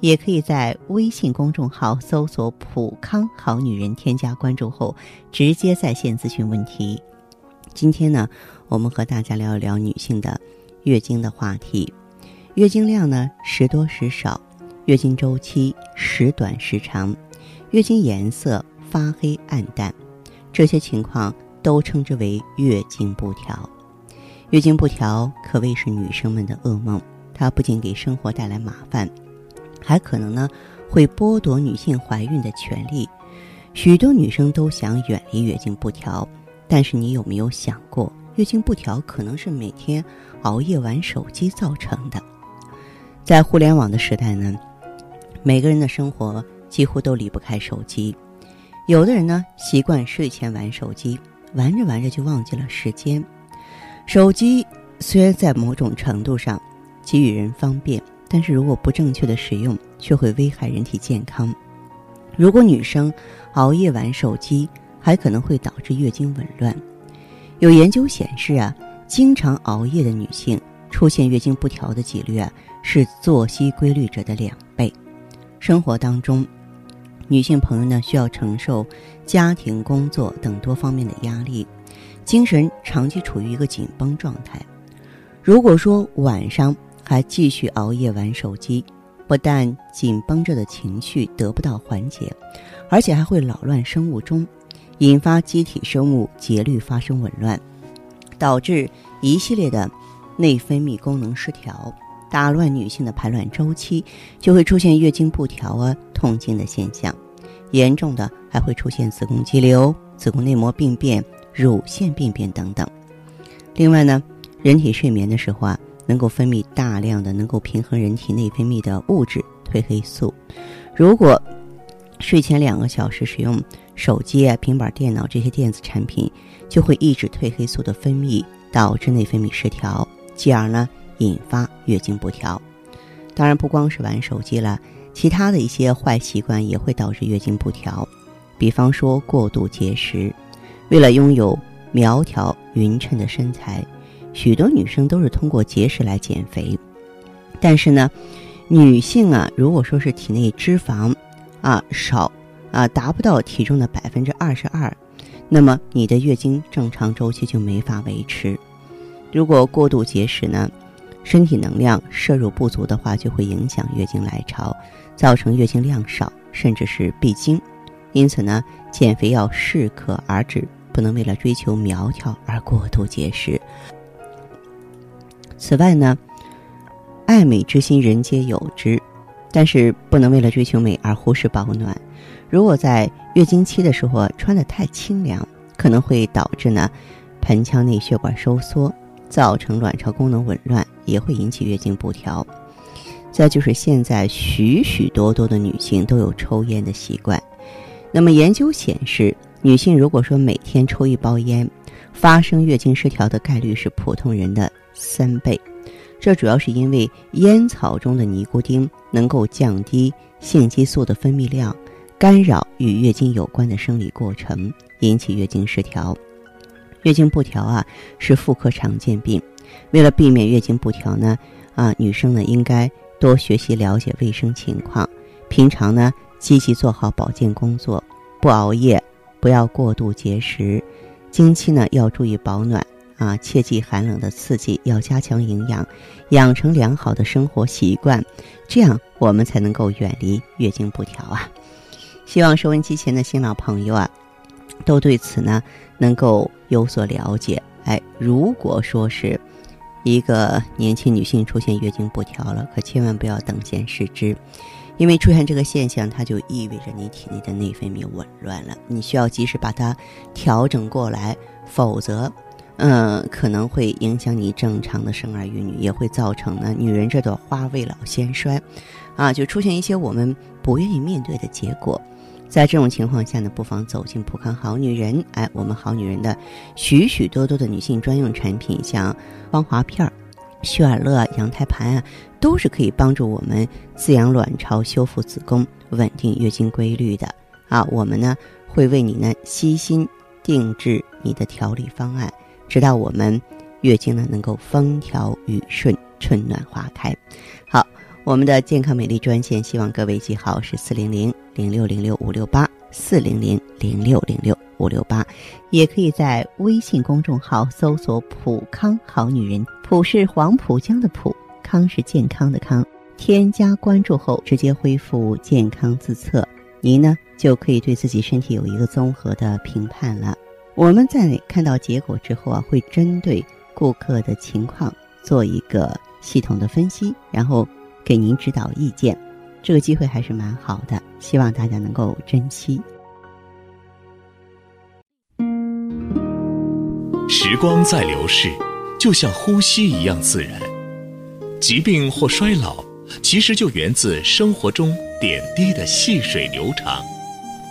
也可以在微信公众号搜索“普康好女人”，添加关注后直接在线咨询问题。今天呢，我们和大家聊一聊女性的月经的话题。月经量呢时多时少，月经周期时短时长，月经颜色发黑暗淡，这些情况都称之为月经不调。月经不调可谓是女生们的噩梦，它不仅给生活带来麻烦。还可能呢，会剥夺女性怀孕的权利。许多女生都想远离月经不调，但是你有没有想过，月经不调可能是每天熬夜玩手机造成的？在互联网的时代呢，每个人的生活几乎都离不开手机。有的人呢，习惯睡前玩手机，玩着玩着就忘记了时间。手机虽然在某种程度上给予人方便。但是如果不正确的使用，却会危害人体健康。如果女生熬夜玩手机，还可能会导致月经紊乱。有研究显示啊，经常熬夜的女性出现月经不调的几率啊，是作息规律者的两倍。生活当中，女性朋友呢需要承受家庭、工作等多方面的压力，精神长期处于一个紧绷状态。如果说晚上，还继续熬夜玩手机，不但紧绷着的情绪得不到缓解，而且还会扰乱生物钟，引发机体生物节律发生紊乱，导致一系列的内分泌功能失调，打乱女性的排卵周期，就会出现月经不调啊、痛经的现象，严重的还会出现子宫肌瘤、子宫内膜病变、乳腺病变等等。另外呢，人体睡眠的时候啊。能够分泌大量的能够平衡人体内分泌的物质褪黑素，如果睡前两个小时使用手机啊、平板电脑这些电子产品，就会抑制褪黑素的分泌，导致内分泌失调，继而呢引发月经不调。当然，不光是玩手机了，其他的一些坏习惯也会导致月经不调，比方说过度节食，为了拥有苗条匀称的身材。许多女生都是通过节食来减肥，但是呢，女性啊，如果说是体内脂肪啊少啊达不到体重的百分之二十二，那么你的月经正常周期就没法维持。如果过度节食呢，身体能量摄入不足的话，就会影响月经来潮，造成月经量少，甚至是闭经。因此呢，减肥要适可而止，不能为了追求苗条而过度节食。此外呢，爱美之心人皆有之，但是不能为了追求美而忽视保暖。如果在月经期的时候穿的太清凉，可能会导致呢盆腔内血管收缩，造成卵巢功能紊乱，也会引起月经不调。再就是现在许许多多的女性都有抽烟的习惯，那么研究显示，女性如果说每天抽一包烟，发生月经失调的概率是普通人的。三倍，这主要是因为烟草中的尼古丁能够降低性激素的分泌量，干扰与月经有关的生理过程，引起月经失调。月经不调啊，是妇科常见病。为了避免月经不调呢，啊，女生呢应该多学习了解卫生情况，平常呢积极做好保健工作，不熬夜，不要过度节食，经期呢要注意保暖。啊，切忌寒冷的刺激，要加强营养，养成良好的生活习惯，这样我们才能够远离月经不调啊！希望收音机前的新老朋友啊，都对此呢能够有所了解。哎，如果说是一个年轻女性出现月经不调了，可千万不要等闲视之，因为出现这个现象，它就意味着你体内的内分泌紊乱了，你需要及时把它调整过来，否则。嗯，可能会影响你正常的生儿育女，也会造成呢女人这朵花未老先衰，啊，就出现一些我们不愿意面对的结果。在这种情况下呢，不妨走进普康好女人。哎，我们好女人的许许多多的女性专用产品，像芳华片儿、血尔乐、羊胎盘啊，都是可以帮助我们滋养卵巢、修复子宫、稳定月经规律的啊。我们呢会为你呢悉心定制你的调理方案，直到我们月经呢能够风调雨顺、春暖花开。好。我们的健康美丽专线，希望各位记好是四零零零六零六五六八四零零零六零六五六八，也可以在微信公众号搜索“普康好女人”，普是黄浦江的浦，康是健康的康。添加关注后，直接恢复健康自测，您呢就可以对自己身体有一个综合的评判了。我们在看到结果之后啊，会针对顾客的情况做一个系统的分析，然后。给您指导意见，这个机会还是蛮好的，希望大家能够珍惜。时光在流逝，就像呼吸一样自然。疾病或衰老，其实就源自生活中点滴的细水流长。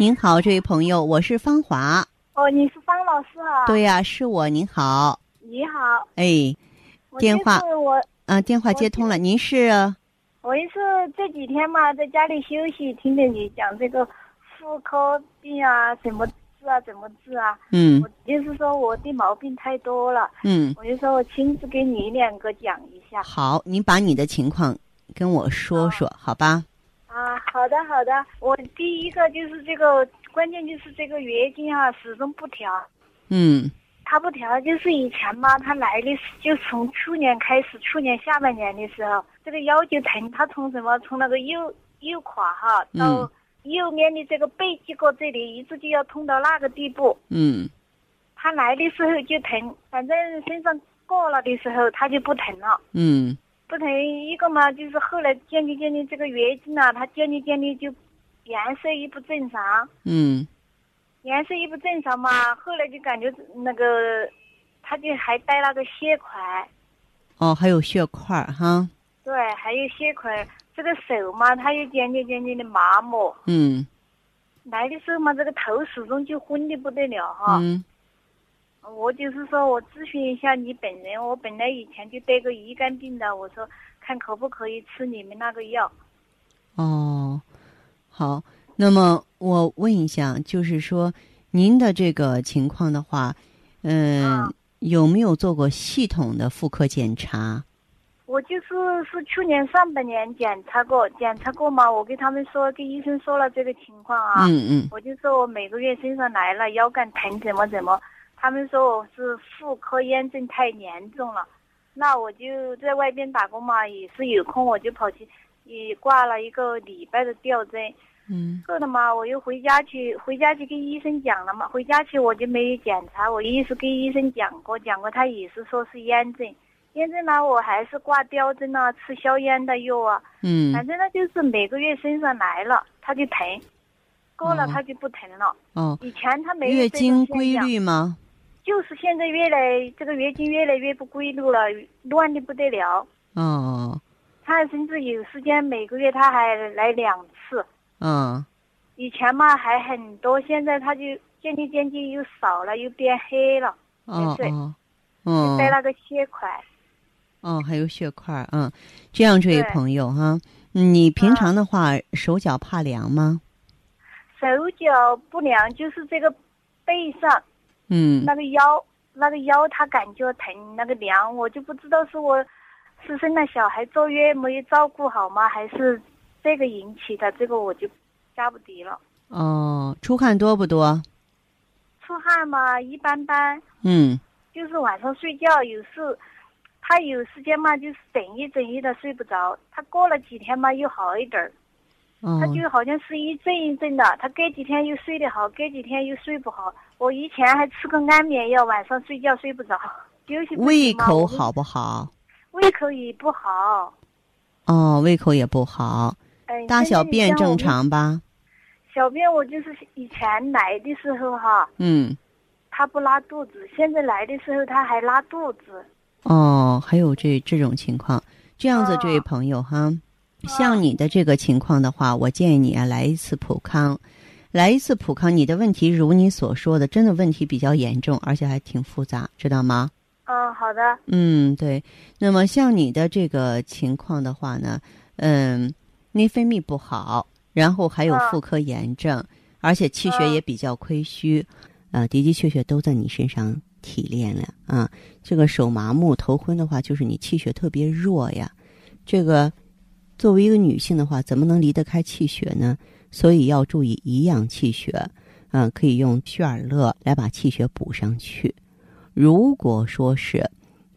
您好，这位朋友，我是芳华。哦，你是方老师啊？对呀，是我。您好。你好。哎，电话我啊，电话接通了。您是？我也是这几天嘛，在家里休息，听着你讲这个妇科病啊，怎么治啊，怎么治啊？嗯。我就是说我的毛病太多了。嗯。我就说我亲自给你两个讲一下。好，您把你的情况跟我说说，好吧？啊，好的好的。我第一个就是这个，关键就是这个月经啊，始终不调。嗯。它不调，就是以前嘛，它来的就从去年开始，去年下半年的时候，这个腰就疼。它从什么？从那个右右胯哈到右面的这个背脊骨这里，一直就要痛到那个地步。嗯。它来的时候就疼，反正身上过了的时候，它就不疼了。嗯。不疼一个嘛，就是后来渐渐渐渐这个月经啊，它渐渐渐渐就颜色也不正常。嗯。颜色也不正常嘛，后来就感觉那个，他就还带那个血块。哦，还有血块哈。对，还有血块。这个手嘛，它又渐渐渐渐的麻木。嗯。来的时候嘛，这个头始终就昏的不得了哈。嗯。我就是说我咨询一下你本人，我本来以前就得个乙肝病的，我说看可不可以吃你们那个药。哦，好。那么我问一下，就是说，您的这个情况的话，嗯，有没有做过系统的妇科检查？我就是是去年上半年检查过，检查过嘛，我跟他们说，跟医生说了这个情况啊。嗯嗯。我就说我每个月身上来了腰杆疼，怎么怎么，他们说我是妇科炎症太严重了，那我就在外边打工嘛，也是有空我就跑去，也挂了一个礼拜的吊针。嗯，够了嘛？我又回家去，回家去跟医生讲了嘛。回家去我就没有检查，我一直跟医生讲过，讲过他也是说是炎症，炎症呢我还是挂吊针啊，吃消炎的药啊。嗯，反正呢就是每个月身上来了他就疼，过了他就不疼了。哦，以前他没有月经规律吗？就是现在越来这个月经越来越不规律了，乱的不得了。哦，他甚至有时间每个月他还来两次。嗯，以前嘛还很多，现在他就渐渐渐渐又少了，又变黑了。哦哦，嗯，带那个血块。哦，还有血块，嗯，这样，这位朋友哈，你平常的话手脚怕凉吗？手脚不凉，就是这个背上嗯那个腰，那个腰他感觉疼，那个凉，我就不知道是我是生了小孩坐月没有照顾好吗，还是这个引起的？这个我就下不得了。哦，出汗多不多？出汗嘛，一般般，嗯就是晚上睡觉有时，他有时间嘛，就是整夜整夜的睡不着。他过了几天嘛，又好一点儿。哦他就好像是一阵一阵的，他隔几天又睡得好，隔几天又睡不好。我以前还吃个安眠药，晚上睡觉睡不着，休息不胃口好不好？胃口也不好。哦，胃口也不好，哎，大小便正。常吧？小便我就是以前来的时候哈，嗯，他不拉肚子，现在来的时候他还拉肚子。哦，还有这这种情况，这样子，这位哦朋友哈，像你的这个情况的话，我建议你啊来一次普康，来一次普康。你的问题如你所说的，真的问题比较严重，而且还挺复杂，知道吗？嗯，好的。嗯，对。那么像你的这个情况的话呢，嗯，内分泌不好，然后还有嗯妇科炎症，而且气血也比较亏虚，呃，的的确确都在你身上提炼了啊。这个手麻木、头昏的话，就是你气血特别弱呀。这个作为一个女性的话，怎么能离得开气血呢？所以要注意颐养气血，嗯、可以用血尔乐来把气血补上去。如果说是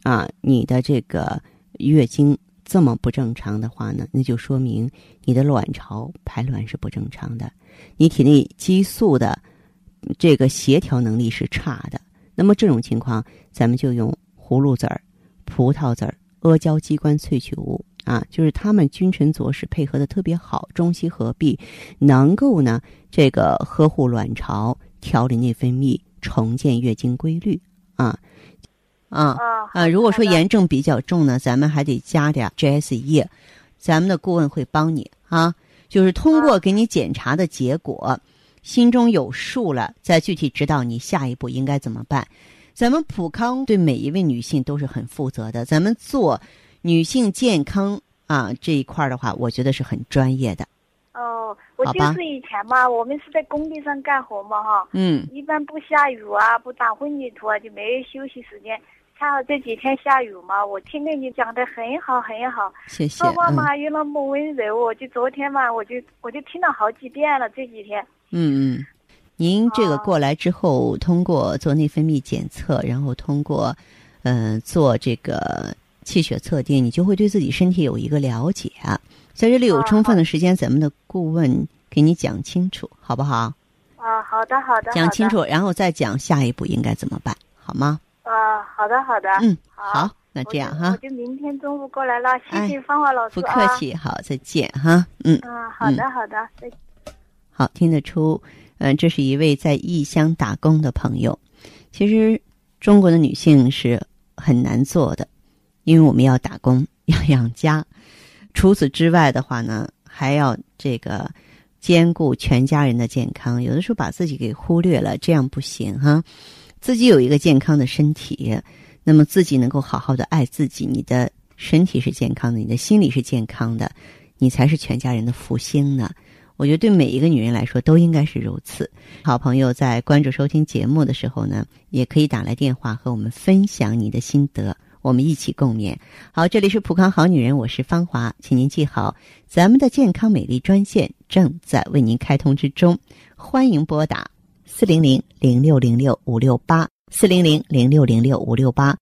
啊，你的这个月经这么不正常的话呢，那就说明你的卵巢排卵是不正常的，你体内激素的这个协调能力是差的。那么这种情况，咱们就用葫芦籽儿、葡萄籽儿、阿胶鸡冠萃取物啊，就是他们君臣佐使配合的特别好，中西合璧，能够呢这个呵护卵巢、调理内分泌、重建月经规律啊啊。啊啊，如果说炎症比较重呢，咱们还得加点 GS 液，咱们的顾问会帮你啊，就是通过啊给你检查的结果，心中有数了，再具体指导你下一步应该怎么办。咱们普康对每一位女性都是很负责的，咱们做女性健康啊这一块儿的话，我觉得是很专业的。哦，我就是以前嘛，我们是在工地上干活嘛哈，嗯一般不下雨啊，不打混凝土啊，就没有休息时间。恰好这几天下雨嘛，我听了你讲的很好很好，谢谢。说话嗯嘛又那么温柔，我就昨天嘛，我就我就听了好几遍了，这几天。嗯嗯，您这个哦过来之后，通过做内分泌检测，然后通过，呃，做这个气血测定，你就会对自己身体有一个了解啊。在这里有哦充分的时间，咱们的顾问给你讲清楚，好不好？啊，好的好的，讲清楚，然后再讲下一步应该怎么办，好吗？啊，好的好的。嗯，好好，那这样哈，我就明天中午过来了，谢哎谢芳华老师不啊。客气，好，再见哈，嗯。啊，好的好的，再见。好，听得出，嗯、这是一位在异乡打工的朋友。其实，中国的女性是很难做的，因为我们要打工，要养家。除此之外的话呢，还要这个兼顾全家人的健康。有的时候把自己给忽略了，这样不行哈。自己有一个健康的身体，那么自己能够好好的爱自己，你的身体是健康的，你的心理是健康的，你才是全家人的福星呢。我觉得对每一个女人来说都应该是如此。好朋友在关注收听节目的时候呢，也可以打来电话和我们分享你的心得，我们一起共勉。好，这里是普康好女人，我是芳华，请您记好，咱们的健康美丽专线正在为您开通之中，欢迎拨打四零零零六零六五六八四零零零六零六五六八。